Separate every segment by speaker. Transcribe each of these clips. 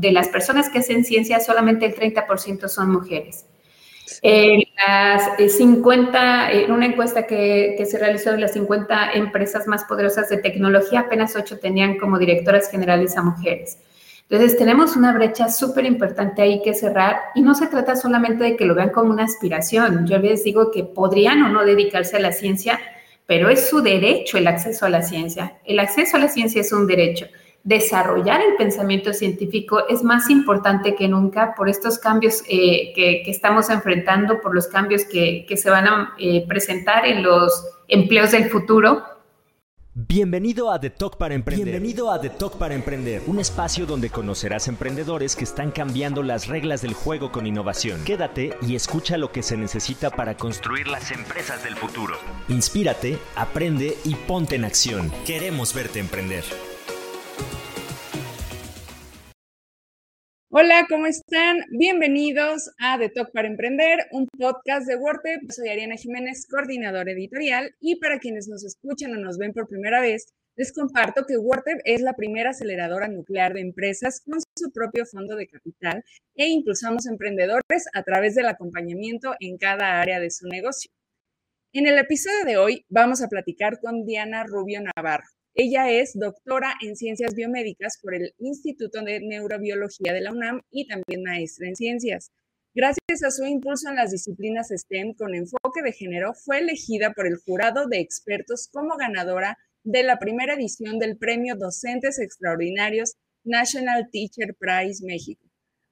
Speaker 1: de las personas que hacen ciencia, solamente el 30% son mujeres. En las 50, eh, en una encuesta que, que, se realizó de las 50 empresas más poderosas de tecnología, apenas 8 tenían como directoras generales a mujeres. Entonces, tenemos una brecha súper importante ahí que cerrar y no se trata solamente de que lo vean como una aspiración. Yo les digo que podrían o no dedicarse a la ciencia, pero es su derecho el acceso a la ciencia. El acceso a la ciencia es un derecho. Desarrollar el pensamiento científico es más importante que nunca por estos cambios eh, que, estamos enfrentando, por los cambios que, se van a eh, presentar en los empleos del futuro
Speaker 2: Bienvenido a The Talk para Emprender. Bienvenido a The Talk para Emprender, un espacio donde conocerás emprendedores que están cambiando las reglas del juego con innovación. Quédate y escucha lo que se necesita para construir las empresas del futuro. Inspírate, aprende y ponte en acción. Queremos verte emprender.
Speaker 3: Hola, ¿cómo están? Bienvenidos a The Talk para Emprender, un podcast de WordPress. Soy Ariana Jiménez, coordinadora editorial, y para quienes nos escuchan o nos ven por primera vez, les comparto que WordPress es la primera aceleradora nuclear de empresas con su propio fondo de capital e impulsamos emprendedores a través del acompañamiento en cada área de su negocio. En el episodio de hoy vamos a platicar con Diana Rubio Navarro. Ella es doctora en ciencias biomédicas por el Instituto de Neurobiología de la UNAM y también maestra en ciencias. Gracias a su impulso en las disciplinas STEM con enfoque de género, fue elegida por el jurado de expertos como ganadora de la primera edición del Premio Docentes Extraordinarios National Teacher Prize México.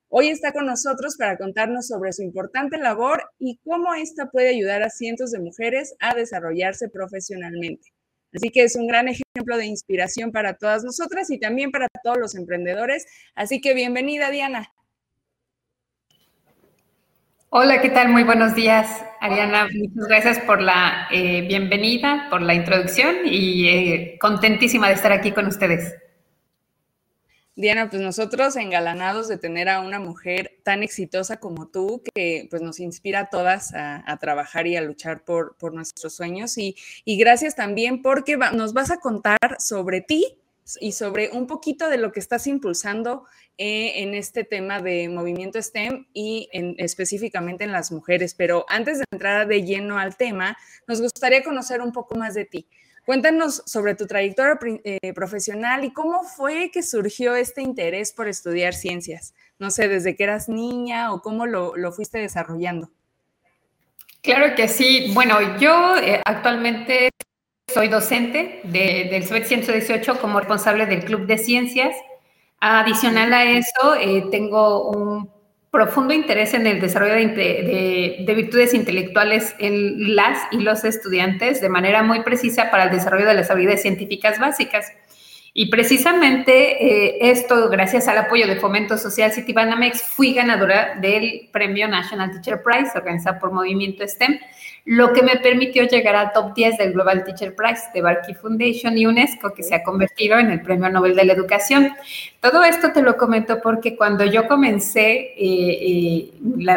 Speaker 3: Hoy está con nosotros para contarnos sobre su importante labor y cómo esta puede ayudar a cientos de mujeres a desarrollarse profesionalmente. Así que es un gran ejemplo de inspiración para todas nosotras y también para todos los emprendedores. Así que bienvenida, Diana.
Speaker 1: Hola, ¿qué tal? Muy buenos días, Ariana. Muchas gracias por la eh, bienvenida, por la introducción y eh, contentísima de estar aquí con ustedes.
Speaker 3: Diana, pues nosotros engalanados de tener a una mujer tan exitosa como tú, que pues nos inspira a todas a, trabajar y a luchar por, por nuestros sueños. Y, gracias también porque nos vas a contar sobre ti y sobre un poquito de lo que estás impulsando eh, en este tema de movimiento STEM y en, específicamente en las mujeres. Pero antes de entrar de lleno al tema, nos gustaría conocer un poco más de ti. Cuéntanos sobre tu trayectoria eh, profesional y cómo fue que surgió este interés por estudiar ciencias. No sé, desde que eras niña o cómo lo, fuiste desarrollando.
Speaker 1: Claro que sí. Bueno, yo eh, actualmente soy docente del SOET 118 como responsable del Club de Ciencias. Adicional a eso, eh, tengo un profundo interés en el desarrollo de, virtudes intelectuales en las y los estudiantes de manera muy precisa para el desarrollo de las habilidades científicas básicas. Y precisamente eh, esto, gracias al apoyo de Fomento Social Citibanamex, fui ganadora del Premio National Teacher Prize organizado por Movimiento STEM, lo que me permitió llegar al top 10 del Global Teacher Prize de Barkey Foundation y UNESCO, que se ha convertido en el Premio Nobel de la Educación. Todo esto te lo comento porque cuando yo comencé eh, eh,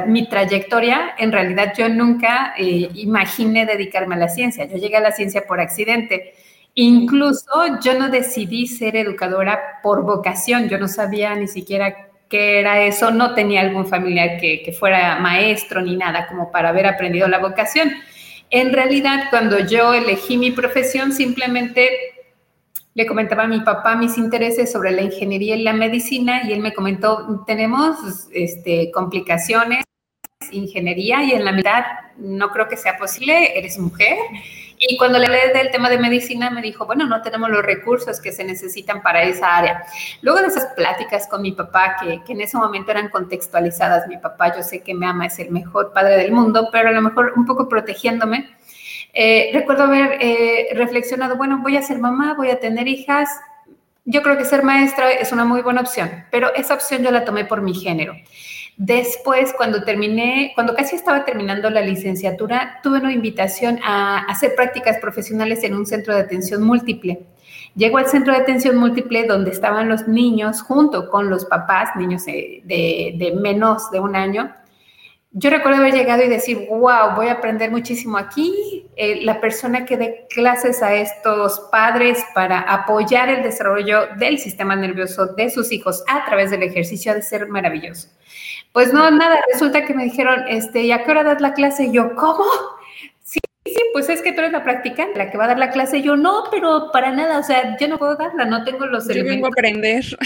Speaker 1: mi trayectoria, en realidad yo nunca imaginé dedicarme a la ciencia. Yo llegué a la ciencia por accidente. Incluso yo no decidí ser educadora por vocación, yo no sabía ni siquiera qué era eso, no tenía algún familiar que, fuera maestro ni nada como para haber aprendido la vocación. En realidad, cuando yo elegí mi profesión, simplemente le comentaba a mi papá mis intereses sobre la ingeniería y la medicina y él me comentó, tenemos este, complicaciones, ingeniería y en la mitad no creo que sea posible, eres mujer y cuando le hablé del tema de medicina, me dijo, bueno, no tenemos los recursos que se necesitan para esa área. Luego de esas pláticas con mi papá, que, en ese momento eran contextualizadas, mi papá, yo sé que me ama, es el mejor padre del mundo, pero a lo mejor un poco protegiéndome. Eh, recuerdo haber eh, reflexionado, bueno, voy a ser mamá, voy a tener hijas, yo creo que ser maestra es una muy buena opción, pero esa opción yo la tomé por mi género. Después, cuando terminé, cuando casi estaba terminando la licenciatura, tuve una invitación a hacer prácticas profesionales en un centro de atención múltiple. Llego al centro de atención múltiple donde estaban los niños junto con los papás, niños de, menos de un año, yo recuerdo haber llegado y decir, wow, voy a aprender muchísimo aquí. Eh, la persona que dé clases a estos padres para apoyar el desarrollo del sistema nervioso de sus hijos a través del ejercicio ha de ser maravilloso. Pues no, nada, resulta que me dijeron, este, ¿y a qué hora das la clase? Y yo, ¿cómo? Sí, sí, pues es que tú eres la practicante, la que va a dar la clase. Y yo, no, pero para nada, o sea, yo no puedo darla, no tengo los
Speaker 3: Yo vengo a aprender.
Speaker 1: yo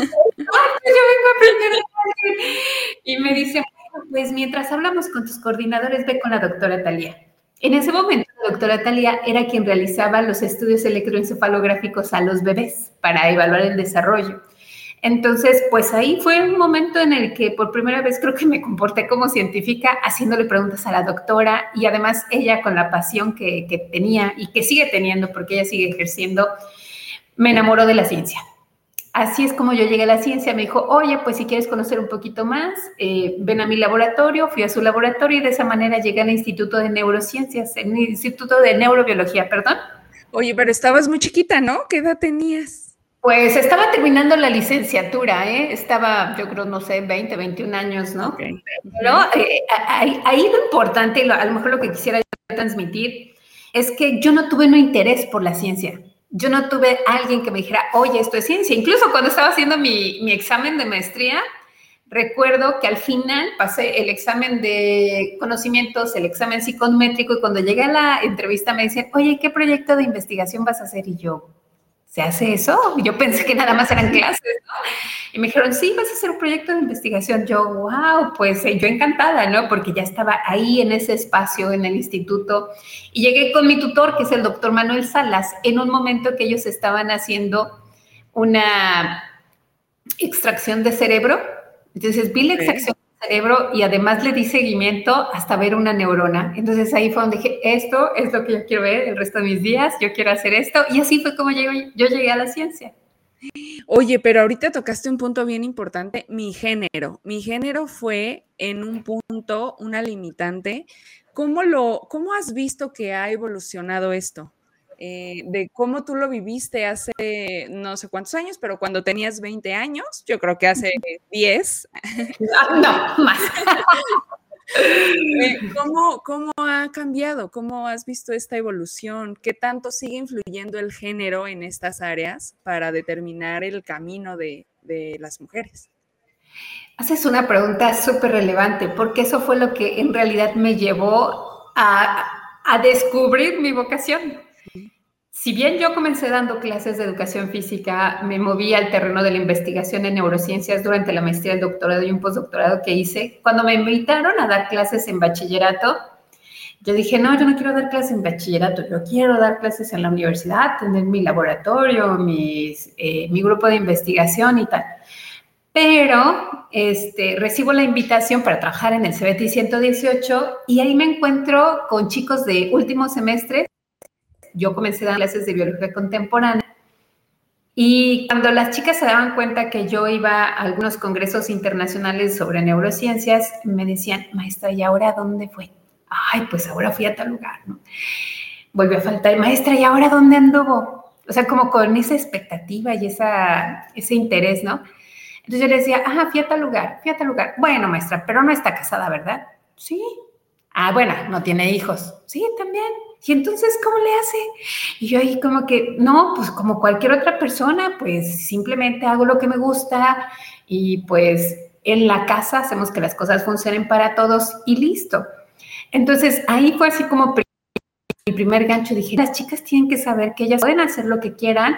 Speaker 1: vengo a aprender. Y me dice, pues mientras hablamos con tus coordinadores, ve con la doctora Talía. En ese momento, la doctora Talía era quien realizaba los estudios electroencefalográficos a los bebés para evaluar el desarrollo. Entonces, pues ahí fue un momento en el que por primera vez creo que me comporté como científica haciéndole preguntas a la doctora y además ella con la pasión que, tenía y que sigue teniendo porque ella sigue ejerciendo, me enamoró de la ciencia así es como yo llegué a la ciencia. Me dijo, oye, pues si quieres conocer un poquito más, eh, ven a mi laboratorio. Fui a su laboratorio y de esa manera llegué al Instituto de Neurociencias, el Instituto de Neurobiología, perdón.
Speaker 3: Oye, pero estabas muy chiquita, ¿no? ¿Qué edad tenías?
Speaker 1: Pues estaba terminando la licenciatura, ¿eh? Estaba, yo creo, no sé, 20, 21 años, ¿no? Okay. Pero eh, ahí, ahí, lo importante, a lo mejor lo que quisiera transmitir, es que yo no tuve un interés por la ciencia yo no tuve alguien que me dijera, oye, esto es ciencia. Incluso cuando estaba haciendo mi, mi, examen de maestría, recuerdo que al final pasé el examen de conocimientos, el examen psicométrico, y cuando llegué a la entrevista me decían, oye, ¿qué proyecto de investigación vas a hacer? Y yo, ¿se hace eso? Yo pensé que nada más eran clases, ¿no? Y me dijeron, sí, vas a hacer un proyecto de investigación. Yo, wow, pues eh, yo encantada, ¿no? Porque ya estaba ahí en ese espacio, en el instituto. Y llegué con mi tutor, que es el doctor Manuel Salas, en un momento que ellos estaban haciendo una extracción de cerebro. Entonces vi la extracción cerebro y además le di seguimiento hasta ver una neurona. Entonces ahí fue donde dije, esto es lo que yo quiero ver el resto de mis días, yo quiero hacer esto. Y así fue como yo, yo llegué a la ciencia.
Speaker 3: Oye, pero ahorita tocaste un punto bien importante, mi género. Mi género fue en un punto una limitante. ¿Cómo, lo, cómo has visto que ha evolucionado esto? Eh, de cómo tú lo viviste hace no sé cuántos años, pero cuando tenías 20 años, yo creo que hace 10.
Speaker 1: Ah, no, más.
Speaker 3: Eh, ¿Cómo, ¿Cómo ha cambiado? ¿Cómo has visto esta evolución? ¿Qué tanto sigue influyendo el género en estas áreas para determinar el camino de, de las mujeres?
Speaker 1: Haces una pregunta súper relevante, porque eso fue lo que en realidad me llevó a, a descubrir mi vocación si bien yo comencé dando clases de educación física, me moví al terreno de la investigación en neurociencias durante la maestría, el doctorado y un postdoctorado que hice. Cuando me invitaron a dar clases en bachillerato, yo dije, no, yo no quiero dar clases en bachillerato, yo quiero dar clases en la universidad, tener mi laboratorio, eh, mi grupo de investigación y tal. Pero este, recibo la invitación para trabajar en el CBT 118 y ahí me encuentro con chicos de último semestre yo comencé dar clases de biología contemporánea y cuando las chicas se daban cuenta que yo iba a algunos congresos internacionales sobre neurociencias, me decían, maestra, ¿y ahora dónde fue? Ay, pues ahora fui a tal lugar, ¿no? Volvió a faltar, maestra, ¿y ahora dónde anduvo? O sea, como con esa expectativa y esa, ese interés, ¿no? Entonces yo le decía, ah, fui a tal lugar, fui a tal lugar. Bueno, maestra, pero no está casada, ¿verdad? Sí. Ah, bueno, no tiene hijos. Sí, también. Y entonces, ¿cómo le hace? Y yo ahí como que, no, pues como cualquier otra persona, pues simplemente hago lo que me gusta y pues en la casa hacemos que las cosas funcionen para todos y listo. Entonces ahí fue así como mi primer gancho. Dije, las chicas tienen que saber que ellas pueden hacer lo que quieran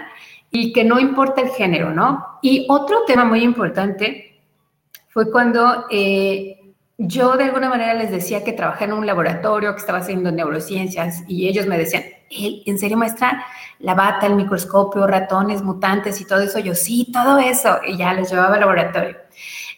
Speaker 1: y que no importa el género, ¿no? Y otro tema muy importante fue cuando eh, yo de alguna manera les decía que trabajaba en un laboratorio, que estaba haciendo neurociencias y ellos me decían, ¿en serio maestra? La bata, el microscopio, ratones, mutantes y todo eso. Yo sí, todo eso. Y ya les llevaba al laboratorio.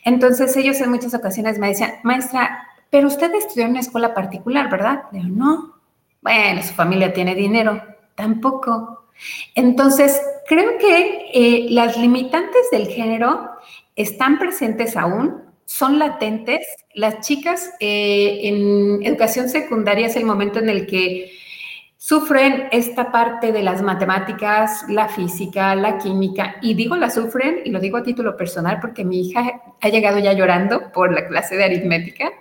Speaker 1: Entonces ellos en muchas ocasiones me decían, maestra, pero usted estudió en una escuela particular, ¿verdad? Yo, no. Bueno, su familia tiene dinero. Tampoco. Entonces, creo que eh, las limitantes del género están presentes aún, son latentes. Las chicas eh, en educación secundaria es el momento en el que sufren esta parte de las matemáticas, la física, la química, y digo la sufren, y lo digo a título personal porque mi hija ha llegado ya llorando por la clase de aritmética,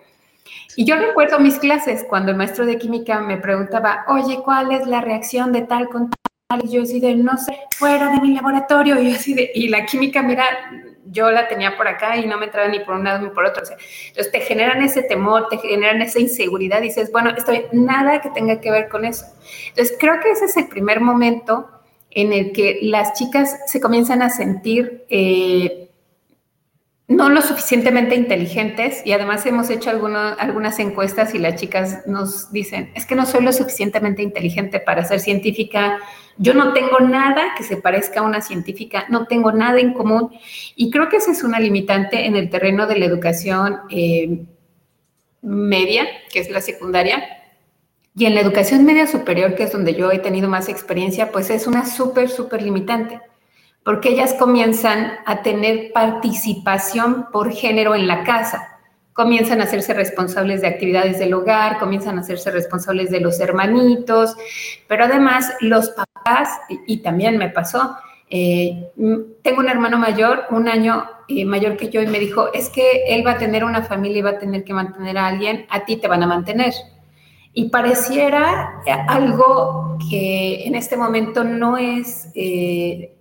Speaker 1: Y yo recuerdo mis clases cuando el maestro de química me preguntaba, oye, ¿cuál es la reacción de tal con tal? Y yo así de, no sé, fuera de mi laboratorio. Y así de, y la química, mira, yo la tenía por acá y no me entraba ni por un lado ni por otro. entonces te generan ese temor, te generan esa inseguridad. Y dices, bueno, estoy nada que tenga que ver con eso. Entonces creo que ese es el primer momento en el que las chicas se comienzan a sentir eh, no lo suficientemente inteligentes y además hemos hecho algunas encuestas y las chicas nos dicen, es que no soy lo suficientemente inteligente para ser científica, yo no tengo nada que se parezca a una científica, no tengo nada en común y creo que esa es una limitante en el terreno de la educación eh, media, que es la secundaria, y en la educación media superior, que es donde yo he tenido más experiencia, pues es una súper, súper limitante, porque ellas comienzan a tener participación por género en la casa, comienzan a hacerse responsables de actividades del hogar, comienzan a hacerse responsables de los hermanitos, pero además los papás, y, también me pasó, eh, tengo un hermano mayor, un año eh, mayor que yo, y me dijo, es que él va a tener una familia y va a tener que mantener a alguien, a ti te van a mantener. Y pareciera algo que en este momento no es, eh,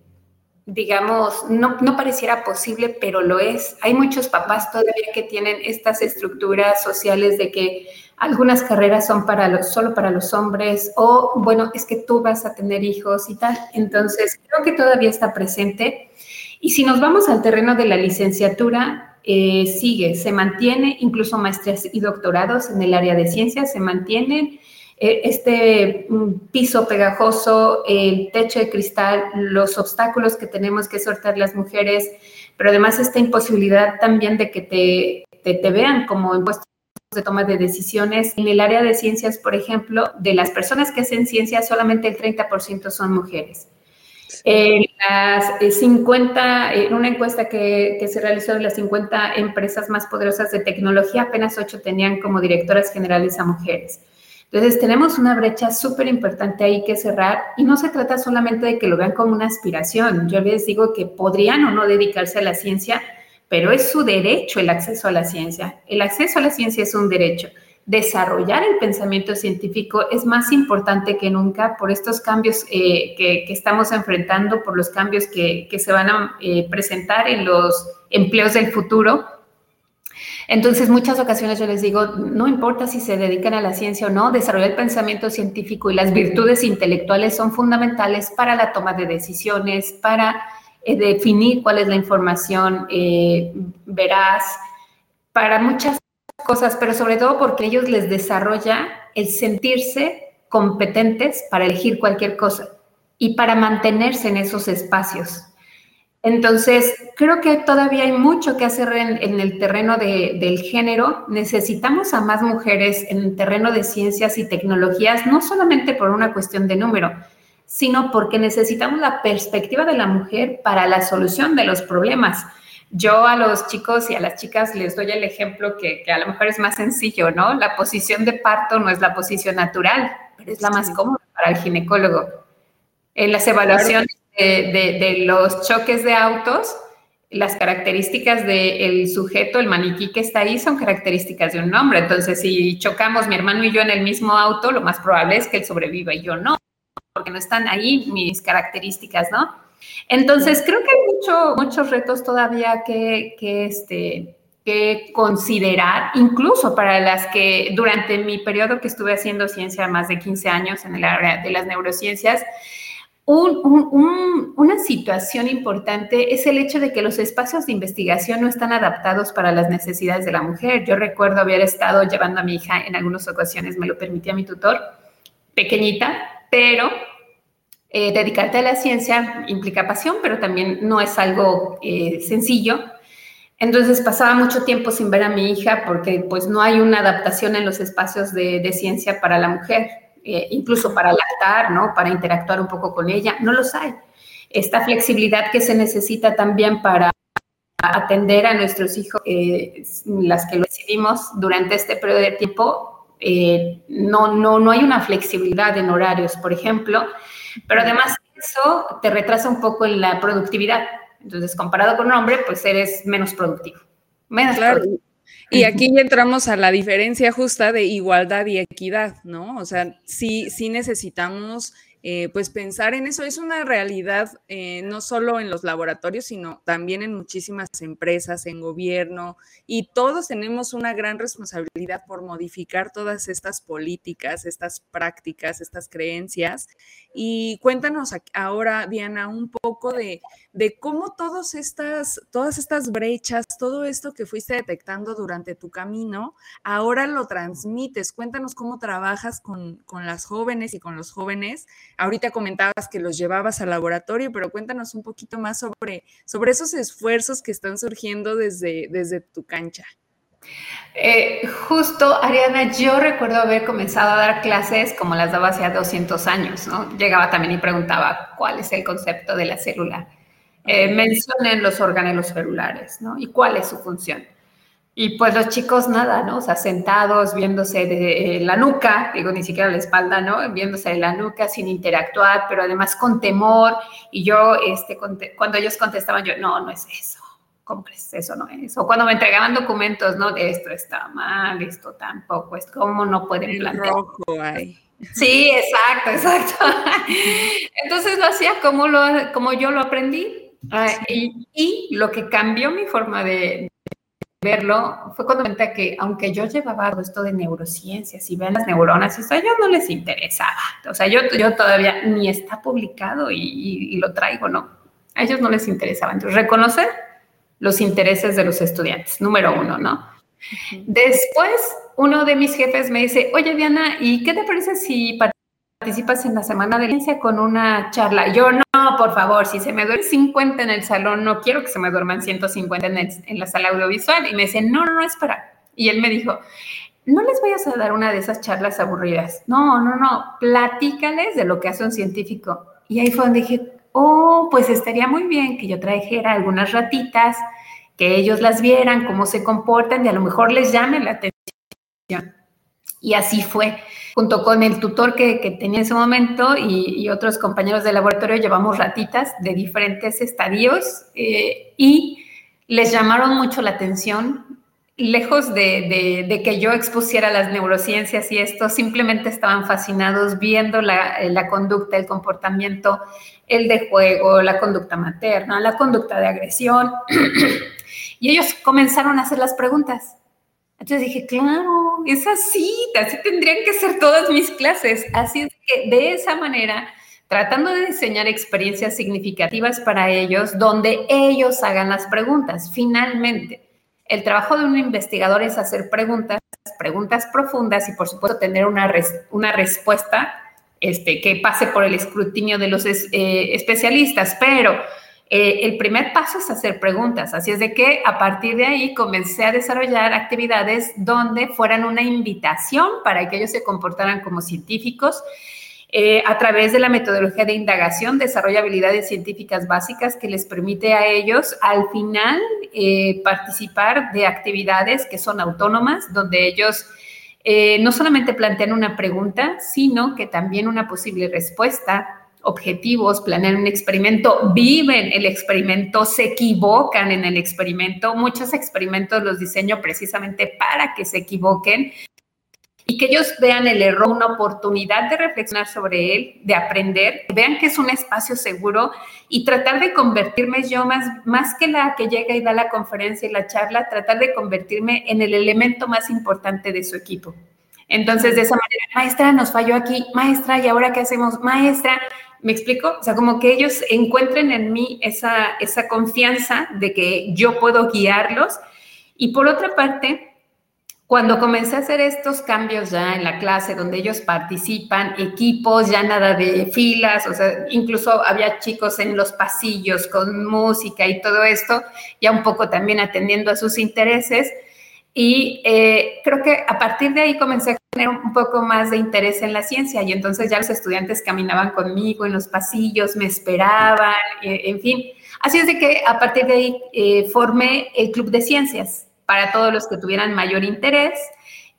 Speaker 1: digamos, no, no, pareciera posible, pero lo es. Hay muchos papás todavía que tienen estas estructuras sociales de que algunas carreras son para los, solo para los hombres o, bueno, es que tú vas a tener hijos y tal. Entonces, creo que todavía está presente. Y si nos vamos al terreno de la licenciatura, eh, sigue, se mantiene, incluso maestrías y doctorados en el área de ciencias se mantienen. Eh, este mm, piso pegajoso, el techo de cristal, los obstáculos que tenemos que sortear las mujeres, pero además esta imposibilidad también de que te, te, vean como en puestos de toma de decisiones. En el área de ciencias, por ejemplo, de las personas que hacen ciencias, solamente el 30% son mujeres. En las 50, eh, en una encuesta que, se realizó de las 50 empresas más poderosas de tecnología, apenas 8 tenían como directoras generales a mujeres. Entonces, tenemos una brecha súper importante ahí que cerrar y no se trata solamente de que lo vean como una aspiración. Yo les digo que podrían o no dedicarse a la ciencia, pero es su derecho el acceso a la ciencia. El acceso a la ciencia es un derecho desarrollar el pensamiento científico es más importante que nunca por estos cambios eh, que, estamos enfrentando, por los cambios que, se van a eh, presentar en los empleos del futuro. Entonces, muchas ocasiones yo les digo, no importa si se dedican a la ciencia o no, desarrollar el pensamiento científico y las virtudes intelectuales son fundamentales para la toma de decisiones, para eh, definir cuál es la información veraz, para muchas cosas, pero sobre todo porque ellos les desarrolla el sentirse competentes para elegir cualquier cosa y para mantenerse en esos espacios. Entonces, creo que todavía hay mucho que hacer en, el terreno del género. Necesitamos a más mujeres en el terreno de ciencias y tecnologías, no solamente por una cuestión de número, sino porque necesitamos la perspectiva de la mujer para la solución de los problemas. Yo a los chicos y a las chicas les doy el ejemplo que, a lo mejor es más sencillo, ¿no? La posición de parto no es la posición natural, pero es la más cómoda para el ginecólogo. En las evaluaciones de, los choques de autos, las características del sujeto, el maniquí que está ahí, son características de un hombre. Entonces, si chocamos mi hermano y yo en el mismo auto, lo más probable es que él sobreviva y yo no, porque no están ahí mis características, ¿no? Entonces, creo que hay muchos retos todavía que, este, que considerar, incluso para las que durante mi periodo que estuve haciendo ciencia, más de 15 años en el área de las neurociencias, una situación importante es el hecho de que los espacios de investigación no están adaptados para las necesidades de la mujer. Yo recuerdo haber estado llevando a mi hija en algunas ocasiones, me lo permitía mi tutor, pequeñita, pero eh, dedicarte a la ciencia implica pasión, pero también no es algo eh, sencillo. Entonces pasaba mucho tiempo sin ver a mi hija porque pues no hay una adaptación en los espacios de, ciencia para la mujer, eh, incluso para lactar, ¿no? Para interactuar un poco con ella, no los hay. Esta flexibilidad que se necesita también para atender a nuestros hijos, las que lo decidimos durante este periodo de tiempo, no, no, no hay una flexibilidad en horarios, por ejemplo, pero además eso te retrasa un poco en la productividad. Entonces, comparado con un hombre, pues eres menos productivo. Menos
Speaker 3: claro. Y aquí entramos a la diferencia justa de igualdad y equidad, ¿no? O sea, sí, sí necesitamos eh, pues pensar en eso es una realidad eh, no solo en los laboratorios, sino también en muchísimas empresas, en gobierno, y todos tenemos una gran responsabilidad por modificar todas estas políticas, estas prácticas, estas creencias. Y cuéntanos ahora, Diana, un poco de, de cómo todas estas, todas estas brechas, todo esto que fuiste detectando durante tu camino, ahora lo transmites. Cuéntanos cómo trabajas con, con las jóvenes y con los jóvenes Ahorita comentabas que los llevabas al laboratorio, pero cuéntanos un poquito más sobre, sobre esos esfuerzos que están surgiendo desde, desde tu cancha.
Speaker 1: Eh, justo, Ariana, yo recuerdo haber comenzado a dar clases como las daba hace 200 años, ¿no? Llegaba también y preguntaba cuál es el concepto de la célula. Eh, mencionen los organelos celulares, ¿no? Y cuál es su función. Y pues los chicos nada, ¿no? O sea, sentados, viéndose de eh, la nuca, digo, ni siquiera la espalda, ¿no? Viéndose de la nuca sin interactuar, pero además con temor. Y yo, este, cuando ellos contestaban, yo, no, no es eso. ¿Cómo crees? Eso no es. O cuando me entregaban documentos, ¿no? Esto está mal, esto tampoco es. ¿Cómo no pueden plantear?
Speaker 3: rojo ahí.
Speaker 1: Sí, exacto, exacto. Entonces lo hacía como, lo, como yo lo aprendí. Ah, y, y, lo que cambió mi forma de, verlo fue cuando me que aunque yo llevaba esto de neurociencias y ven las neuronas, eso a ellos no les interesaba. O sea, yo, yo todavía ni está publicado y, lo traigo, ¿no? A ellos no les interesaba. Entonces, reconocer los intereses de los estudiantes, número uno, ¿no? Después, uno de mis jefes me dice, oye, Diana, ¿y qué te parece si participas en la semana de ciencia con una charla. Yo no, por favor, si se me duerme 50 en el salón, no quiero que se me duerman 150 en, en la sala audiovisual. Y me dice, no, no, no, espera. Y él me dijo, no les vayas a dar una de esas charlas aburridas. No, no, no, platícales de lo que hace un científico. Y ahí fue donde dije, oh, pues estaría muy bien que yo trajera algunas ratitas, que ellos las vieran, cómo se comportan y a lo mejor les llame la atención. Y así fue junto con el tutor que, tenía en ese momento y, otros compañeros de laboratorio, llevamos ratitas de diferentes estadios eh, y les llamaron mucho la atención. Lejos de, que yo expusiera las neurociencias y esto, simplemente estaban fascinados viendo la, la conducta, el comportamiento, el de juego, la conducta materna, la conducta de agresión. y ellos comenzaron a hacer las preguntas. Entonces dije, claro, es así, así tendrían que ser todas mis clases. Así es que de esa manera, tratando de diseñar experiencias significativas para ellos, donde ellos hagan las preguntas. Finalmente, el trabajo de un investigador es hacer preguntas, preguntas profundas y por supuesto tener una, una respuesta este, que pase por el escrutinio de los eh, especialistas, pero eh, el primer paso es hacer preguntas, así es de que a partir de ahí comencé a desarrollar actividades donde fueran una invitación para que ellos se comportaran como científicos. Eh, a través de la metodología de indagación, desarrolla habilidades científicas básicas que les permite a ellos al final eh, participar de actividades que son autónomas, donde ellos no solamente plantean una pregunta, sino que también una posible respuesta objetivos, planean un experimento, viven el experimento, se equivocan en el experimento. Muchos experimentos los diseño precisamente para que se equivoquen y que ellos vean el error, una oportunidad de reflexionar sobre él, de aprender, vean que es un espacio seguro y tratar de convertirme yo más, más que la que llega y da la conferencia y la charla, tratar de convertirme en el elemento más importante de su equipo. Entonces, de esa manera, maestra, nos falló aquí, maestra, ¿y ahora qué hacemos? Maestra, ¿Me explico? O sea, como que ellos encuentren en mí esa, esa confianza de que yo puedo guiarlos. Y por otra parte, cuando comencé a hacer estos cambios ya en la clase, donde ellos participan, equipos, ya nada de filas, o sea, incluso había chicos en los pasillos con música y todo esto, ya un poco también atendiendo a sus intereses, y eh, creo que a partir de ahí comencé a tener un poco más de interés en la ciencia y entonces ya los estudiantes caminaban conmigo en los pasillos, me esperaban, eh, en fin. Así es de que a partir de ahí eh, formé el Club de Ciencias para todos los que tuvieran mayor interés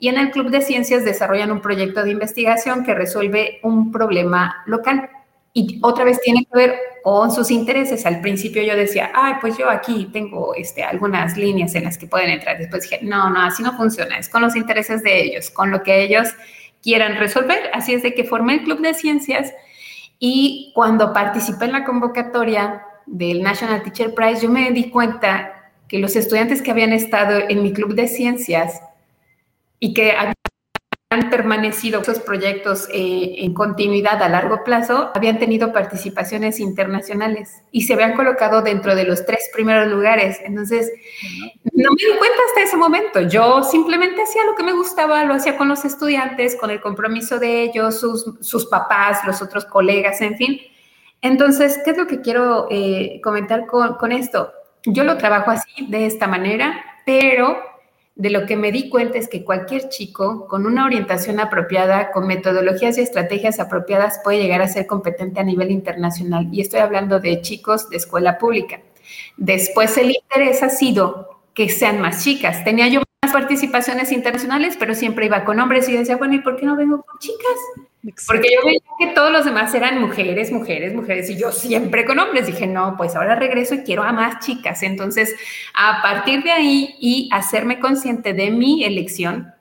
Speaker 1: y en el Club de Ciencias desarrollan un proyecto de investigación que resuelve un problema local. Y otra vez tiene que ver o sus intereses. Al principio yo decía, ay, pues yo aquí tengo este, algunas líneas en las que pueden entrar. Después dije, no, no, así no funciona, es con los intereses de ellos, con lo que ellos quieran resolver. Así es de que formé el Club de Ciencias y cuando participé en la convocatoria del National Teacher Prize, yo me di cuenta que los estudiantes que habían estado en mi Club de Ciencias y que habían han permanecido esos proyectos eh, en continuidad a largo plazo, habían tenido participaciones internacionales y se habían colocado dentro de los tres primeros lugares. Entonces, no me di cuenta hasta ese momento. Yo simplemente hacía lo que me gustaba, lo hacía con los estudiantes, con el compromiso de ellos, sus, sus papás, los otros colegas, en fin. Entonces, ¿qué es lo que quiero eh, comentar con, con esto? Yo lo trabajo así, de esta manera, pero de lo que me di cuenta es que cualquier chico con una orientación apropiada, con metodologías y estrategias apropiadas, puede llegar a ser competente a nivel internacional. Y estoy hablando de chicos de escuela pública. Después el interés ha sido que sean más chicas. Tenía yo participaciones internacionales, pero siempre iba con hombres y yo decía, bueno, ¿y por qué no vengo con chicas? Porque yo veía que todos los demás eran mujeres, mujeres, mujeres, y yo siempre con hombres. Dije, no, pues ahora regreso y quiero a más chicas. Entonces, a partir de ahí y hacerme consciente de mi elección,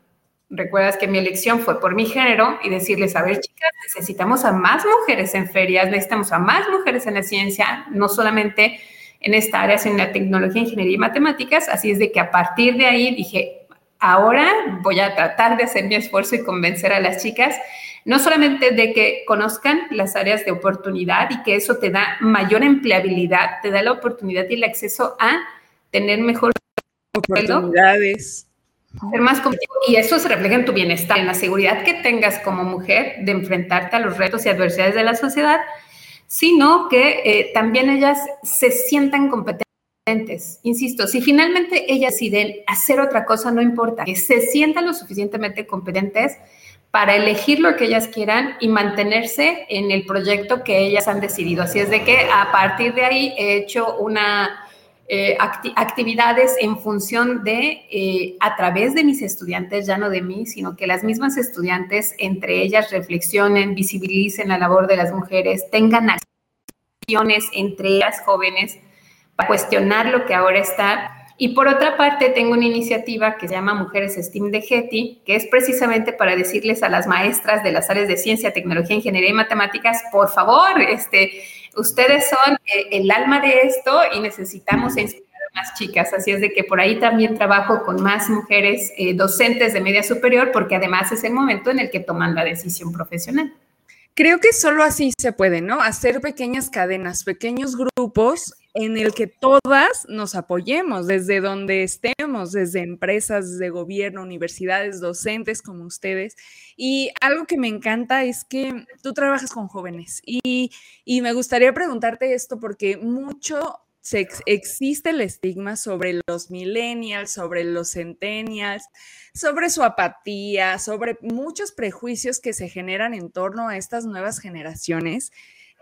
Speaker 1: recuerdas que mi elección fue por mi género y decirles, a ver, chicas, necesitamos a más mujeres en ferias, necesitamos a más mujeres en la ciencia, no solamente en esta área, en la tecnología, ingeniería y matemáticas. Así es de que a partir de ahí dije, ahora voy a tratar de hacer mi esfuerzo y convencer a las chicas no solamente de que conozcan las áreas de oportunidad y que eso te da mayor empleabilidad, te da la oportunidad y el acceso a tener mejor
Speaker 3: oportunidades.
Speaker 1: Ser más competitivo. Y eso se refleja en tu bienestar, en la seguridad que tengas como mujer de enfrentarte a los retos y adversidades de la sociedad, sino que eh, también ellas se sientan competentes. Insisto, si finalmente ellas deciden hacer otra cosa, no importa, que se sientan lo suficientemente competentes para elegir lo que ellas quieran y mantenerse en el proyecto que ellas han decidido. Así es de que a partir de ahí he hecho una eh, actividades en función de, eh, a través de mis estudiantes, ya no de mí, sino que las mismas estudiantes entre ellas reflexionen, visibilicen la labor de las mujeres, tengan acciones entre ellas jóvenes para cuestionar lo que ahora está. Y por otra parte, tengo una iniciativa que se llama Mujeres STEAM de Getty, que es precisamente para decirles a las maestras de las áreas de ciencia, tecnología, ingeniería y matemáticas, por favor, este, ustedes son eh, el alma de esto y necesitamos inspirar a más chicas. Así es de que por ahí también trabajo con más mujeres eh, docentes de media superior, porque además es el momento en el que toman la decisión profesional.
Speaker 3: Creo que solo así se puede, ¿no? Hacer pequeñas cadenas, pequeños grupos en el que todas nos apoyemos desde donde estemos, desde empresas, desde gobierno, universidades, docentes como ustedes. Y algo que me encanta es que tú trabajas con jóvenes y, me gustaría preguntarte esto porque mucho existe el estigma sobre los millennials, sobre los centennials, sobre su apatía, sobre muchos prejuicios que se generan en torno a estas nuevas generaciones.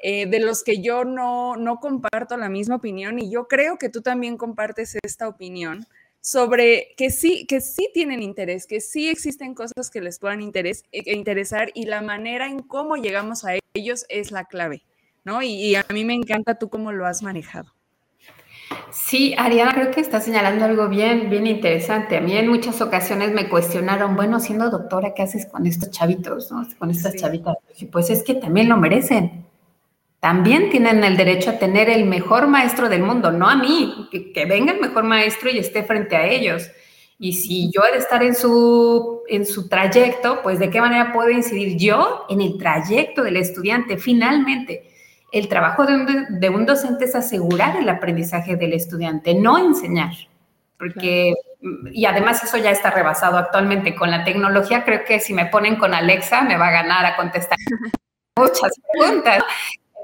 Speaker 3: Eh, de los que yo no, no comparto la misma opinión y yo creo que tú también compartes esta opinión sobre que sí, que sí tienen interés, que sí existen cosas que les puedan interés, eh, interesar y la manera en cómo llegamos a ellos es la clave, ¿no? Y, y, a mí me encanta tú cómo lo has manejado.
Speaker 1: Sí, Ariana, creo que está señalando algo bien, bien interesante. A mí en muchas ocasiones me cuestionaron, bueno, siendo doctora, ¿qué haces con estos chavitos, no? Con estas chavitas. pues es que también lo merecen también tienen el derecho a tener el mejor maestro del mundo, no a mí, que, venga el mejor maestro y esté frente a ellos. Y si yo he de estar en su, en su trayecto, pues de qué manera puedo incidir yo en el trayecto del estudiante. Finalmente, el trabajo de un, de un docente es asegurar el aprendizaje del estudiante, no enseñar. Porque, y además eso ya está rebasado actualmente con la tecnología, creo que si me ponen con Alexa me va a ganar a contestar muchas preguntas.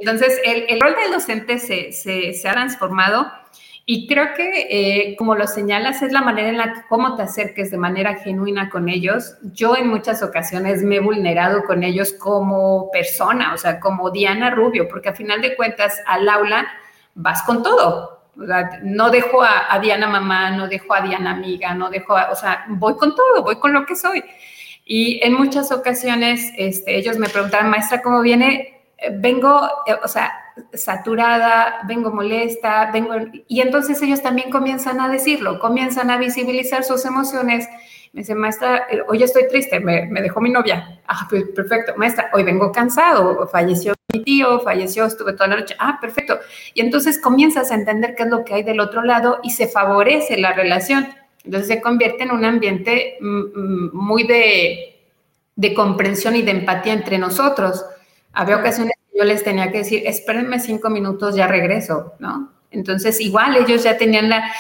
Speaker 1: Entonces, el, rol del docente se, ha transformado y creo que, eh, como lo señalas, es la manera en la que cómo te acerques de manera genuina con ellos. Yo en muchas ocasiones me he vulnerado con ellos como persona, o sea, como Diana Rubio, porque a final de cuentas al aula vas con todo. no dejo a, Diana mamá, no dejo a Diana amiga, no dejo, a, o sea, voy con todo, voy con lo que soy. Y en muchas ocasiones este, ellos me preguntaban, maestra, ¿cómo viene? Vengo, eh, o sea, saturada, vengo molesta, vengo... Y entonces ellos también comienzan a decirlo, comienzan a visibilizar sus emociones. Me dice, maestra, eh, hoy estoy triste, me, dejó mi novia. Ah, perfecto. Maestra, hoy vengo cansado, falleció mi tío, falleció, estuve toda la noche. Ah, perfecto. Y entonces comienzas a entender qué es lo que hay del otro lado y se favorece la relación. Entonces se convierte en un ambiente mm, mm, muy de, de comprensión y de empatía entre nosotros. Había ocasiones que yo les tenía que decir, espérenme cinco minutos, ya regreso, ¿no? Entonces, igual ellos ya tenían la,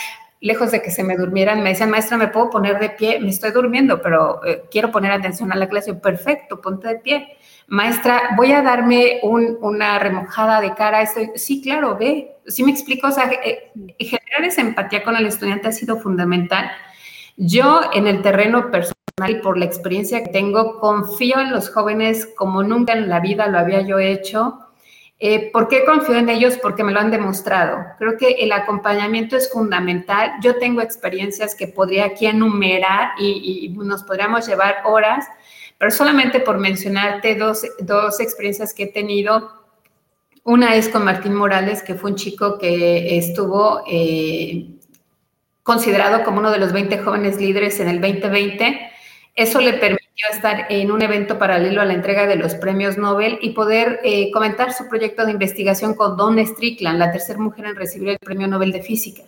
Speaker 1: lejos de que se me durmieran, me decían, maestra, ¿me puedo poner de pie? Me estoy durmiendo, pero eh, quiero poner atención a la clase. Perfecto, ponte de pie. Maestra, voy a darme una remojada de cara. Estoy, sí, claro, ve. Sí me explico, o sea, eh, generar esa empatía con el estudiante ha sido fundamental. Yo en el terreno personal y por la experiencia que tengo, confío en los jóvenes como nunca en la vida lo había yo hecho. Eh, ¿Por qué confío en ellos? Porque me lo han demostrado. Creo que el acompañamiento es fundamental. Yo tengo experiencias que podría aquí enumerar y, nos podríamos llevar horas, pero solamente por mencionarte dos, dos experiencias que he tenido. Una es con Martín Morales, que fue un chico que estuvo eh, considerado como uno de los 20 jóvenes líderes en el 2020 eso le permitió estar en un evento paralelo a la entrega de los premios Nobel y poder eh, comentar su proyecto de investigación con Dawn Strickland, la tercera mujer en recibir el premio Nobel de Física.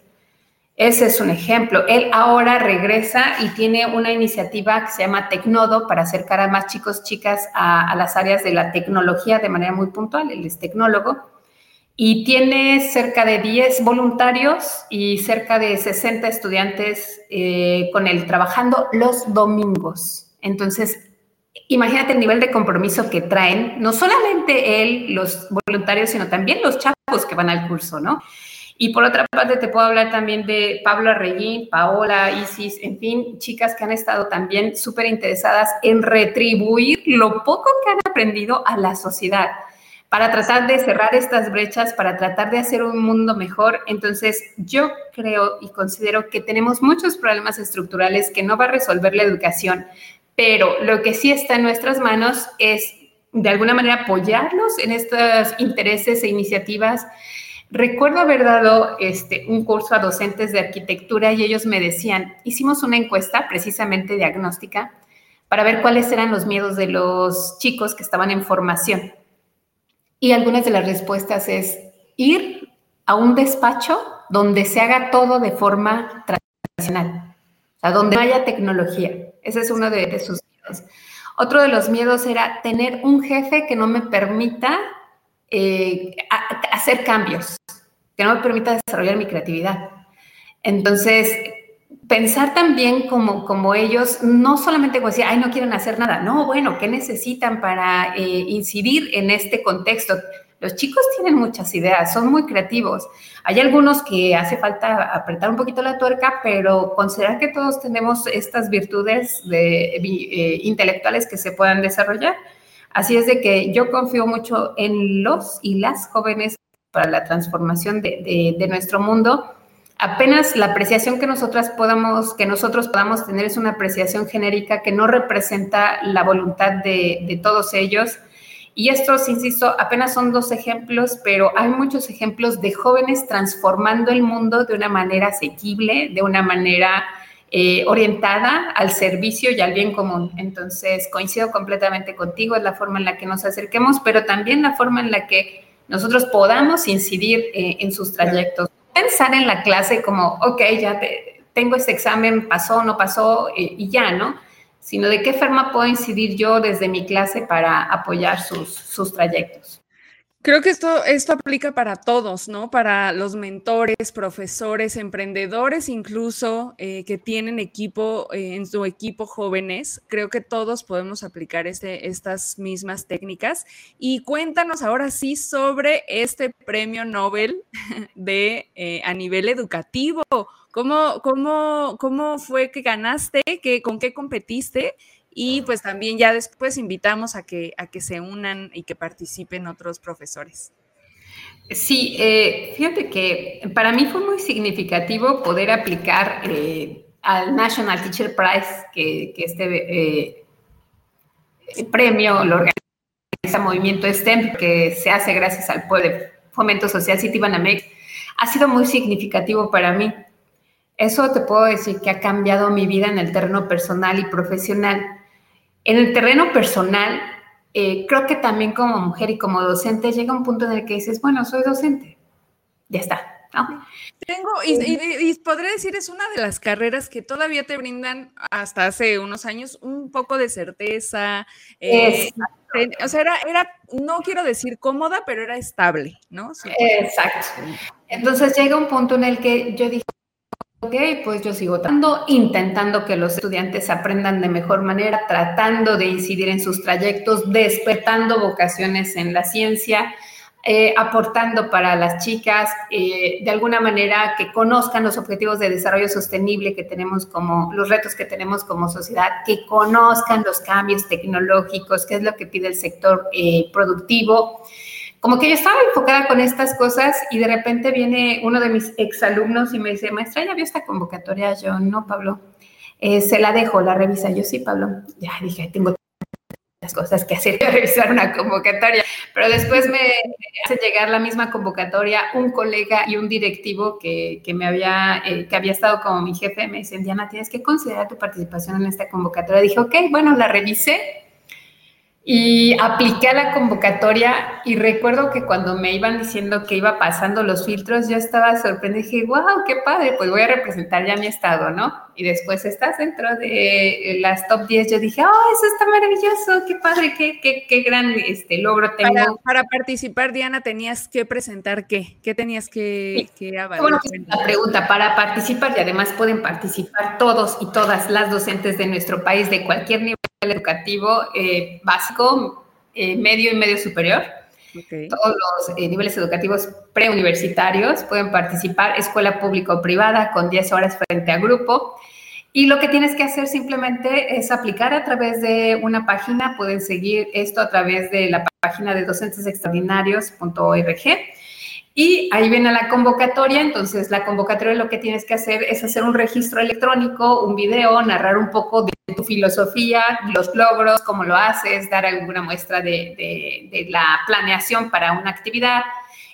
Speaker 1: Ese es un ejemplo. Él ahora regresa y tiene una iniciativa que se llama Tecnodo para acercar a más chicos, chicas a, a las áreas de la tecnología de manera muy puntual. Él es tecnólogo y tiene cerca de 10 voluntarios y cerca de 60 estudiantes eh, con él trabajando los domingos. Entonces, imagínate el nivel de compromiso que traen, no solamente él, los voluntarios, sino también los chavos que van al curso, ¿no? Y por otra parte, te puedo hablar también de Pablo Arreguín, Paola, Isis, en fin, chicas que han estado también súper interesadas en retribuir lo poco que han aprendido a la sociedad para tratar de cerrar estas brechas, para tratar de hacer un mundo mejor. Entonces, yo creo y considero que tenemos muchos problemas estructurales que no va a resolver la educación, pero lo que sí está en nuestras manos es de alguna manera apoyarlos en estos intereses e iniciativas. Recuerdo haber dado este, un curso a docentes de arquitectura y ellos me decían, hicimos una encuesta precisamente diagnóstica para ver cuáles eran los miedos de los chicos que estaban en formación. Y algunas de las respuestas es ir a un despacho donde se haga todo de forma tradicional, o sea, donde no haya tecnología. Ese es uno de, sus miedos. Otro de los miedos era tener un jefe que no me permita eh, hacer cambios, que no me permita desarrollar mi creatividad. Entonces, pensar también como, como ellos, no solamente como decir, ay, no quieren hacer nada, no, bueno, ¿qué necesitan para eh, incidir en este contexto? Los chicos tienen muchas ideas, son muy creativos. Hay algunos que hace falta apretar un poquito la tuerca, pero considerar que todos tenemos estas virtudes de, eh, intelectuales que se puedan desarrollar. Así es de que yo confío mucho en los y las jóvenes para la transformación de, de nuestro mundo apenas la apreciación que nosotras podamos, que nosotros podamos tener es una apreciación genérica que no representa la voluntad de, todos ellos. Y estos, insisto, apenas son dos ejemplos, pero hay muchos ejemplos de jóvenes transformando el mundo de una manera asequible, de una manera eh, orientada al servicio y al bien común. Entonces, coincido completamente contigo, es la forma en la que nos acerquemos, pero también la forma en la que nosotros podamos incidir eh, en sus trayectos pensar en la clase como, ok, ya tengo este examen, pasó, no pasó eh, y ya, ¿no? Sino de qué forma puedo incidir yo desde mi clase para apoyar sus, sus trayectos.
Speaker 3: Creo que esto, esto aplica para todos, ¿no? Para los mentores, profesores, emprendedores, incluso eh, que tienen equipo, eh, en su equipo jóvenes. Creo que todos podemos aplicar este, estas mismas técnicas. Y cuéntanos ahora sí sobre este premio Nobel de, eh, a nivel educativo. ¿Cómo, cómo, ¿Cómo fue que ganaste? ¿Qué, ¿Con qué competiste? Y pues también ya después invitamos a que, a que se unan y que participen otros profesores.
Speaker 1: Sí, eh, fíjate que para mí fue muy significativo poder aplicar eh, al National Teacher Prize, que, este eh, premio lo organiza Movimiento STEM, que se hace gracias al pueblo Fomento Social Citibanamex ha sido muy significativo para mí. Eso te puedo decir que ha cambiado mi vida en el terreno personal y profesional. En el terreno personal, eh, creo que también como mujer y como docente llega un punto en el que dices, bueno, soy docente, ya está.
Speaker 3: Tengo, y, podré decir, es una de las carreras que todavía te brindan hasta hace unos años un poco de certeza. Eh, o sea, era, era, no quiero decir cómoda, pero era estable, ¿no?
Speaker 1: Exacto. Entonces llega un punto en el que yo dije, ok, pues yo sigo tratando, intentando que los estudiantes aprendan de mejor manera, tratando de incidir en sus trayectos, despertando vocaciones en la ciencia, eh, aportando para las chicas, eh, de alguna manera que conozcan los objetivos de desarrollo sostenible que tenemos como, los retos que tenemos como sociedad, que conozcan los cambios tecnológicos, qué es lo que pide el sector eh, productivo como que yo estaba enfocada con estas cosas y de repente viene uno de mis exalumnos y me dice, maestra, ¿ya vio esta convocatoria? Yo, no, Pablo, eh, se la dejo, la revisa. Yo, sí, Pablo. Ya dije, tengo las cosas que hacer, revisar una convocatoria. Pero después me hace llegar la misma convocatoria un colega y un directivo que, que me había, eh, que había estado como mi jefe, me dicen, Diana, tienes que considerar tu participación en esta convocatoria. Dije, ok, bueno, la revisé y apliqué a la convocatoria y recuerdo que cuando me iban diciendo que iba pasando los filtros, yo estaba sorprendida dije, wow, qué padre, pues voy a representar ya mi estado, ¿no? Y después estás dentro de las top 10, yo dije, oh, eso está maravilloso, qué padre, qué, qué, qué gran este, logro tengo.
Speaker 3: Para, participar, Diana, tenías que presentar qué, qué tenías que, que
Speaker 1: avalar. Bueno, la pregunta, para participar y además pueden participar todos y todas las docentes de nuestro país de cualquier nivel educativo eh, básico, eh, medio y medio superior. Todos los eh, niveles educativos preuniversitarios pueden participar, escuela pública o privada, con 10 horas frente a grupo. Y lo que tienes que hacer simplemente es aplicar a través de una página, pueden seguir esto a través de la página de docentesextraordinarios.org y ahí viene la convocatoria, entonces la convocatoria lo que tienes que hacer es hacer un registro electrónico, un video, narrar un poco de tu filosofía, los logros, cómo lo haces, dar alguna muestra de, de, la planeación para una actividad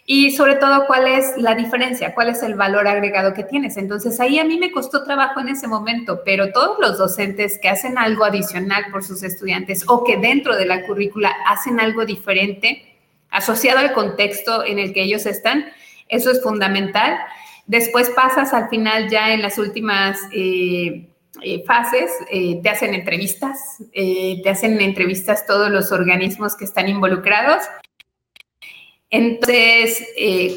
Speaker 1: y sobre todo cuál es la diferencia, cuál es el valor agregado que tienes. Entonces ahí a mí me costó trabajo en ese momento, pero todos los docentes que hacen algo adicional por sus estudiantes o que dentro de la currícula hacen algo diferente, asociado al contexto en el que ellos están. Eso es fundamental. Después pasas al final ya en las últimas eh, eh, fases, eh, te hacen entrevistas, te hacen entrevistas todos los organismos que están involucrados. Entonces,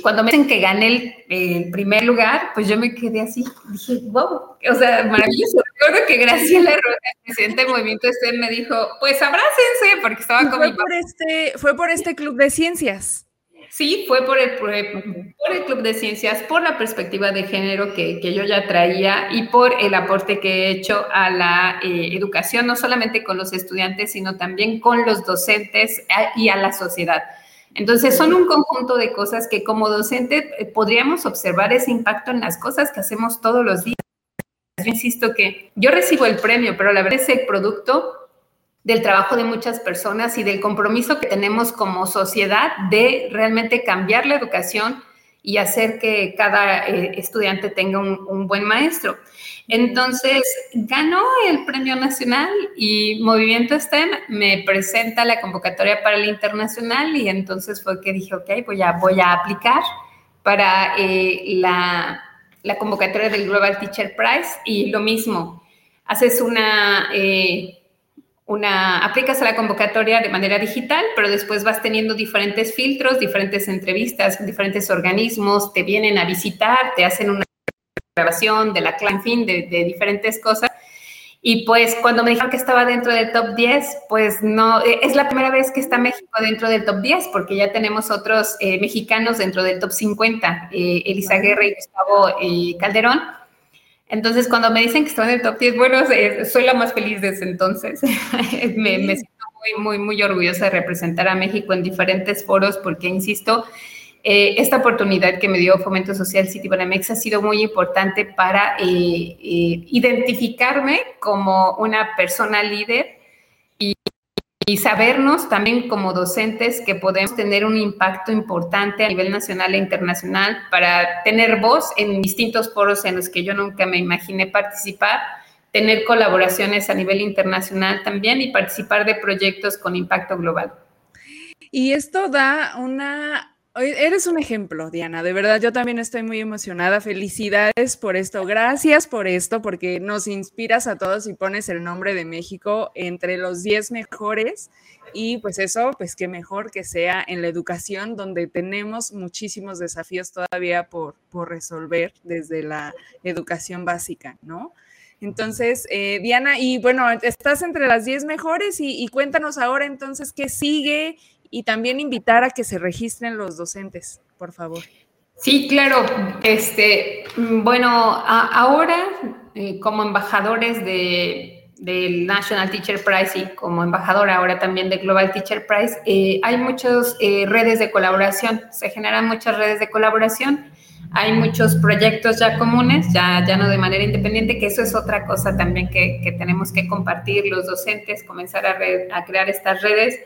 Speaker 1: cuando me dicen que gané el, primer lugar, pues yo me quedé así, dije, wow, o sea, maravilloso. Recuerdo que Graciela Rojas, presidente del Movimiento STEM, me dijo, pues abrácense, porque estaba con
Speaker 3: fue por este Fue por este club de ciencias.
Speaker 1: Sí, fue por el, por el, Club de Ciencias, por la perspectiva de género que, que, yo ya traía y por el aporte que he hecho a la eh, educación, no solamente con los estudiantes, sino también con los docentes eh, y a la sociedad. Entonces, son un conjunto de cosas que como docente eh, podríamos observar ese impacto en las cosas que hacemos todos los días. Yo insisto que yo recibo el premio, pero la verdad es el producto del trabajo de muchas personas y del compromiso que tenemos como sociedad de realmente cambiar la educación y hacer que cada eh, estudiante tenga un, buen maestro. Entonces, ganó el Premio Nacional y Movimiento STEM me presenta la convocatoria para el internacional y entonces fue que dije, ok, voy a, voy a aplicar para eh, la, la, convocatoria del Global Teacher Prize y lo mismo, haces una... Eh, una, aplicas a la convocatoria de manera digital, pero después vas teniendo diferentes filtros, diferentes entrevistas, diferentes organismos, te vienen a visitar, te hacen una grabación de la en fin, de, diferentes cosas. Y pues cuando me dijeron que estaba dentro del top 10, pues no, eh, es la primera vez que está México dentro del top 10, porque ya tenemos otros eh, mexicanos dentro del top 50, eh, Elisa Guerra y Gustavo Calderón entonces, cuando me dicen que estoy en el top 10, bueno, soy la más feliz desde entonces. me, siento muy, muy, muy orgullosa de representar a México en diferentes foros porque, insisto, eh, esta oportunidad que me dio Fomento Social City Banamex ha sido muy importante para eh, eh, identificarme como una persona líder y y sabernos también como docentes que podemos tener un impacto importante a nivel nacional e internacional para tener voz en distintos foros en los que yo nunca me imaginé participar, tener colaboraciones a nivel internacional también y participar de proyectos con impacto global.
Speaker 3: Y esto da una Eres un ejemplo, Diana. De verdad, yo también estoy muy emocionada. Felicidades por esto. Gracias por esto, porque nos inspiras a todos y pones el nombre de México entre los 10 mejores. Y pues eso, pues qué mejor que sea en la educación, donde tenemos muchísimos desafíos todavía por, por resolver desde la educación básica, ¿no? Entonces, eh, Diana, y bueno, estás entre las 10 mejores y, y cuéntanos ahora entonces qué sigue y también invitar a que se registren los docentes, por favor.
Speaker 1: Sí, claro. Este, bueno, ahora eh, como embajadores de, del National Teacher Prize y como embajadora ahora también de Global Teacher Prize, eh, hay muchas eh, redes de colaboración, se generan muchas redes de colaboración, hay muchos proyectos ya comunes, ya, ya no de manera independiente, que eso es otra cosa también que, que tenemos que compartir los docentes, comenzar a, a crear estas redes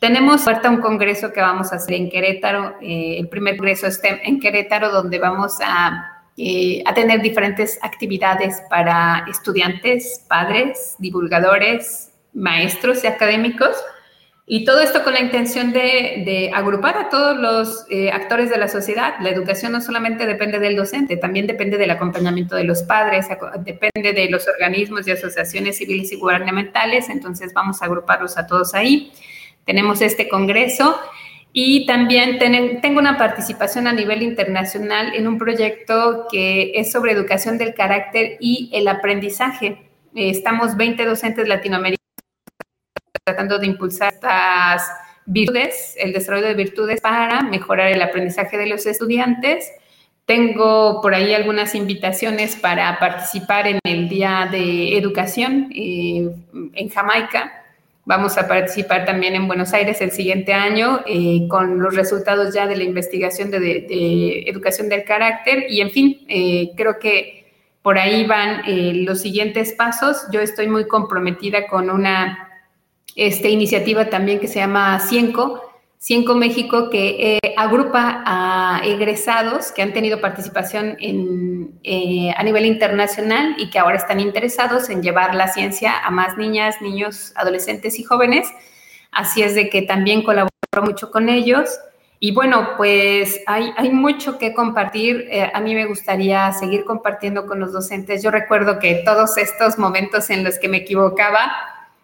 Speaker 1: tenemos ahorita un congreso que vamos a hacer en Querétaro, eh, el primer congreso STEM en Querétaro, donde vamos a, eh, a, tener diferentes actividades para estudiantes, padres, divulgadores, maestros y académicos. Y todo esto con la intención de, de agrupar a todos los eh, actores de la sociedad. La educación no solamente depende del docente, también depende del acompañamiento de los padres, depende de los organismos y asociaciones civiles y gubernamentales. Entonces vamos a agruparlos a todos ahí tenemos este congreso y también tengo una participación a nivel internacional en un proyecto que es sobre educación del carácter y el aprendizaje. Estamos 20 docentes latinoamericanos tratando de impulsar estas virtudes, el desarrollo de virtudes para mejorar el aprendizaje de los estudiantes. Tengo por ahí algunas invitaciones para participar en el Día de Educación eh, en Jamaica Vamos a participar también en Buenos Aires el siguiente año eh, con los resultados ya de la investigación de, educación del carácter y en fin, eh, creo que por ahí van eh, los siguientes pasos. Yo estoy muy comprometida con una este, iniciativa también que se llama Cienco, Cienco México, que eh, agrupa a egresados que han tenido participación eh, a nivel internacional y que ahora están interesados en llevar la ciencia a más niñas, niños, adolescentes y jóvenes. Así es de que también colaboro mucho con ellos. Y bueno, pues hay, hay mucho que compartir. Eh, a mí me gustaría seguir compartiendo con los docentes. Yo recuerdo que todos estos momentos en los que me equivocaba,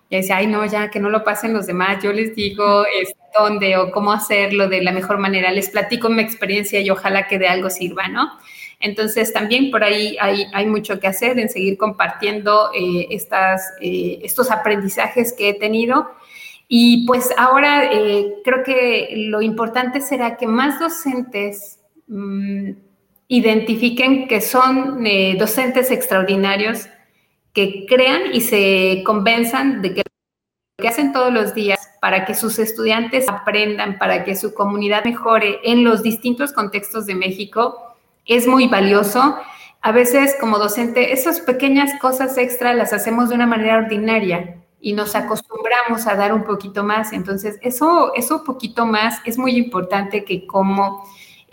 Speaker 1: y decía, ay, no, ya que no lo pasen los demás, yo les digo este, dónde o cómo hacerlo de la mejor manera, les platico mi experiencia y ojalá que de algo sirva, ¿no? Entonces, también por ahí hay, hay mucho que hacer en seguir compartiendo eh, estas, eh, estos aprendizajes que he tenido. Y pues ahora eh, creo que lo importante será que más docentes mm, identifiquen que son docentes extraordinarios que crean y se convenzan de que lo que hacen todos los días para que sus estudiantes aprendan, para que su comunidad mejore en los distintos contextos de México, es muy valioso. A veces como docente, esas pequeñas cosas extra las hacemos de una manera ordinaria y nos acostumbramos a dar un poquito más. Entonces, eso, eso poquito más es muy importante que como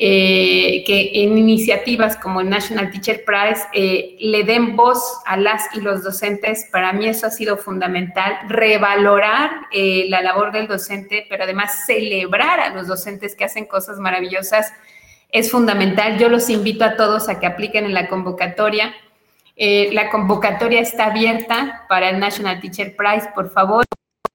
Speaker 1: eh, que en iniciativas como el National Teacher Prize eh, le den voz a las y los docentes. Para mí eso ha sido fundamental, revalorar eh, la labor del docente, pero además celebrar a los docentes que hacen cosas maravillosas es fundamental. Yo los invito a todos a que apliquen en la convocatoria. la convocatoria está abierta para el National Teacher Prize, por favor.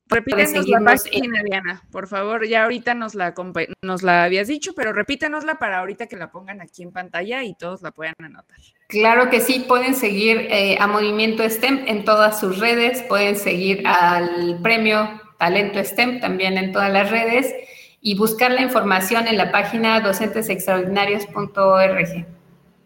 Speaker 3: Repítanos la página, Diana, por favor. Ya ahorita nos la, nos la habías dicho, pero repítanosla para ahorita que la pongan aquí en pantalla y todos la puedan anotar.
Speaker 1: Claro que sí, pueden seguir eh, a Movimiento STEM en todas sus redes, pueden seguir al premio Talento STEM también en todas las redes y buscar la información en la página docentesextraordinarios.org.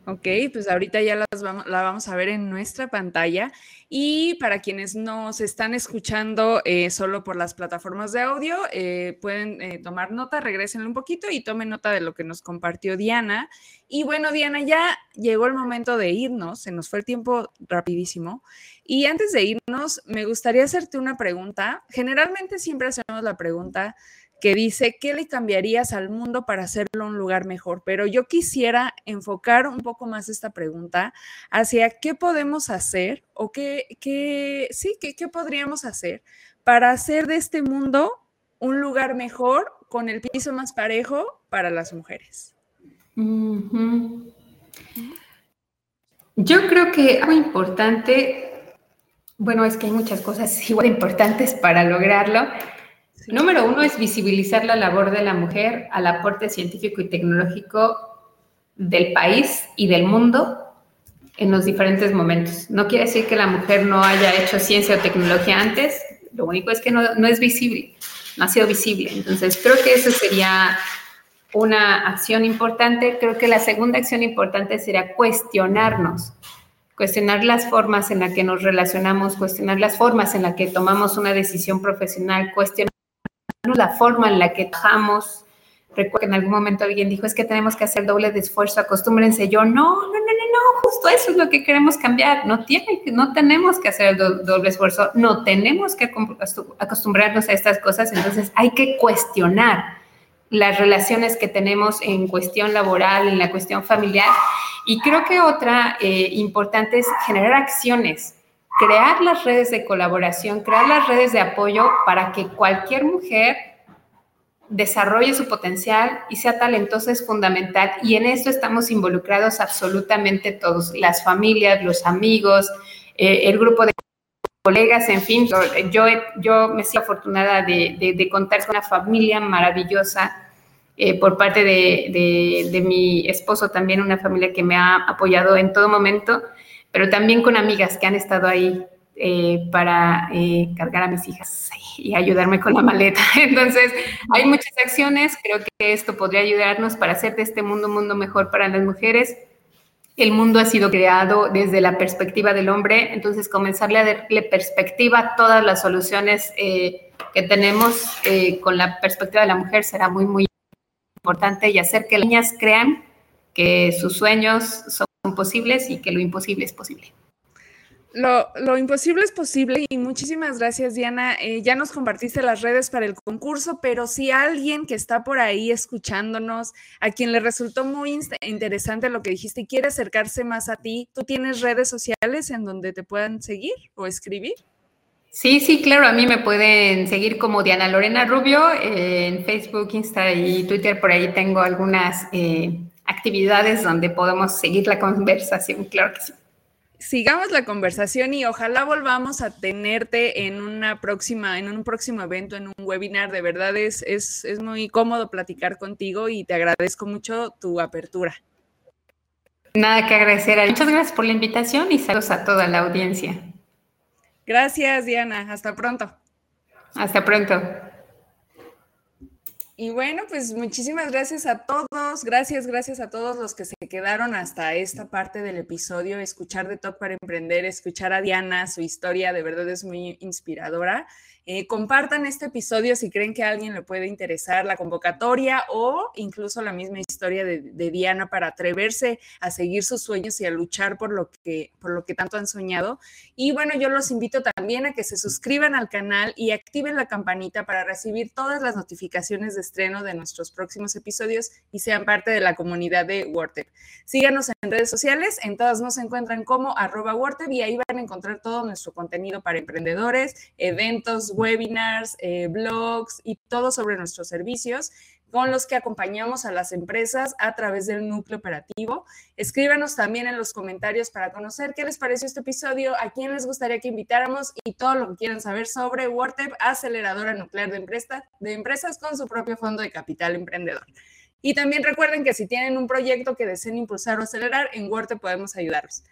Speaker 3: Ok, pues ahorita ya las vamos, la vamos a ver en nuestra pantalla. Y para quienes nos están escuchando eh, solo por las plataformas de audio, eh, pueden eh, tomar nota, regresen un poquito y tomen nota de lo que nos compartió Diana. Y bueno, Diana, ya llegó el momento de irnos, se nos fue el tiempo rapidísimo. Y antes de irnos, me gustaría hacerte una pregunta. Generalmente siempre hacemos la pregunta que dice, ¿qué le cambiarías al mundo para hacerlo un lugar mejor? Pero yo quisiera enfocar un poco más esta pregunta hacia qué podemos hacer o qué, qué sí, qué, qué podríamos hacer para hacer de este mundo un lugar mejor con el piso más parejo para las mujeres.
Speaker 1: Yo creo que algo importante, bueno, es que hay muchas cosas igual importantes para lograrlo, Número uno es visibilizar la labor de la mujer al aporte científico y tecnológico del país y del mundo en los diferentes momentos. No quiere decir que la mujer no haya hecho ciencia o tecnología antes, lo único es que no, es visible, no ha sido visible. Entonces, creo que eso sería una acción importante. Creo que la segunda acción importante sería cuestionarnos, cuestionar las formas en las que nos relacionamos, cuestionar las formas en las que tomamos una decisión profesional, cuestionar la forma en la que trabajamos. Recuerdo que en algún momento alguien dijo, es que tenemos que hacer doble de esfuerzo, acostúmbrense. Yo, no, no, no, no, no, justo eso es lo que queremos cambiar. No, tiene, no tenemos que hacer el doble esfuerzo, no tenemos que acostumbrarnos a estas cosas. Entonces hay que cuestionar las relaciones que tenemos en cuestión laboral, en la cuestión familiar. Y creo que otra eh, importante es generar acciones crear las redes de colaboración, crear las redes de apoyo para que cualquier mujer desarrolle su potencial y sea talentosa es fundamental. Y en esto estamos involucrados absolutamente todos, las familias, los amigos, eh, el grupo de colegas, en fin. Yo, yo me siento afortunada de, contar con una familia maravillosa. Eh, por parte de, de mi esposo, también una familia que me ha apoyado en todo momento pero también con amigas que han estado ahí eh, para eh, cargar a mis hijas y ayudarme con la maleta. Entonces, hay muchas acciones, creo que esto podría ayudarnos para hacer de este mundo un mundo mejor para las mujeres. El mundo ha sido creado desde la perspectiva del hombre, entonces comenzarle a darle perspectiva a todas las soluciones eh, que tenemos con la perspectiva de la mujer será muy, muy importante y hacer que las niñas crean que sus sueños son posibles y que lo imposible es posible.
Speaker 3: Lo, imposible es posible y muchísimas gracias Diana. Eh, ya nos compartiste las redes para el concurso, pero si alguien que está por ahí escuchándonos, a quien le resultó muy interesante lo que dijiste y quiere acercarse más a ti, ¿tú tienes redes sociales en donde te puedan seguir o escribir?
Speaker 1: Sí, sí, claro, a mí me pueden seguir como Diana Lorena Rubio eh, en Facebook, Insta y Twitter, por ahí tengo algunas eh, actividades donde podemos seguir la conversación, claro que sí.
Speaker 3: Sigamos la conversación y ojalá volvamos a tenerte en una próxima, en un próximo evento, en un webinar. De verdad es, es, es muy cómodo platicar contigo y te agradezco mucho tu apertura.
Speaker 1: Nada que agradecer. Muchas gracias por la invitación y saludos a toda la audiencia.
Speaker 3: Gracias, Diana. Hasta pronto.
Speaker 1: Hasta pronto.
Speaker 3: Y bueno, pues muchísimas gracias a todos, gracias, gracias a todos los que se quedaron hasta esta parte del episodio, escuchar de Top para Emprender, escuchar a Diana, su historia de verdad es muy inspiradora. Eh, compartan este episodio si creen que a alguien le puede interesar la convocatoria o incluso la misma historia de, Diana para atreverse a seguir sus sueños y a luchar por lo, que, por lo que tanto han soñado. Y bueno, yo los invito también a que se suscriban al canal y activen la campanita para recibir todas las notificaciones de estreno de nuestros próximos episodios y sean parte de la comunidad de WordTech. Síganos en redes sociales, en todas nos encuentran como arroba y ahí van a encontrar todo nuestro contenido para emprendedores, eventos, webinars, eh, blogs y todo sobre nuestros servicios con los que acompañamos a las empresas a través del núcleo operativo. Escríbanos también en los comentarios para conocer qué les pareció este episodio, a quién les gustaría que invitáramos y todo lo que quieran saber sobre WordTep, aceleradora nuclear de, de empresas con su propio fondo de capital emprendedor. Y también recuerden que si tienen un proyecto que deseen impulsar o acelerar, en WordTep podemos ayudarlos.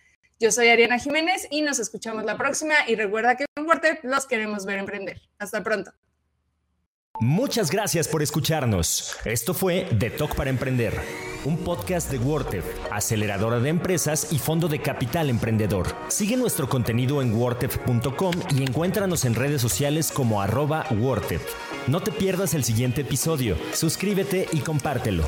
Speaker 3: Yo soy Ariana Jiménez y nos escuchamos la próxima y recuerda que en los queremos ver emprender. Hasta pronto.
Speaker 2: Muchas gracias por escucharnos. Esto fue The Talk para Emprender. un podcast de Wortef, aceleradora de empresas y fondo de capital emprendedor. Sigue nuestro contenido en wortef.com y encuéntranos en redes sociales como arroba. No te pierdas el siguiente episodio, suscríbete y compártelo.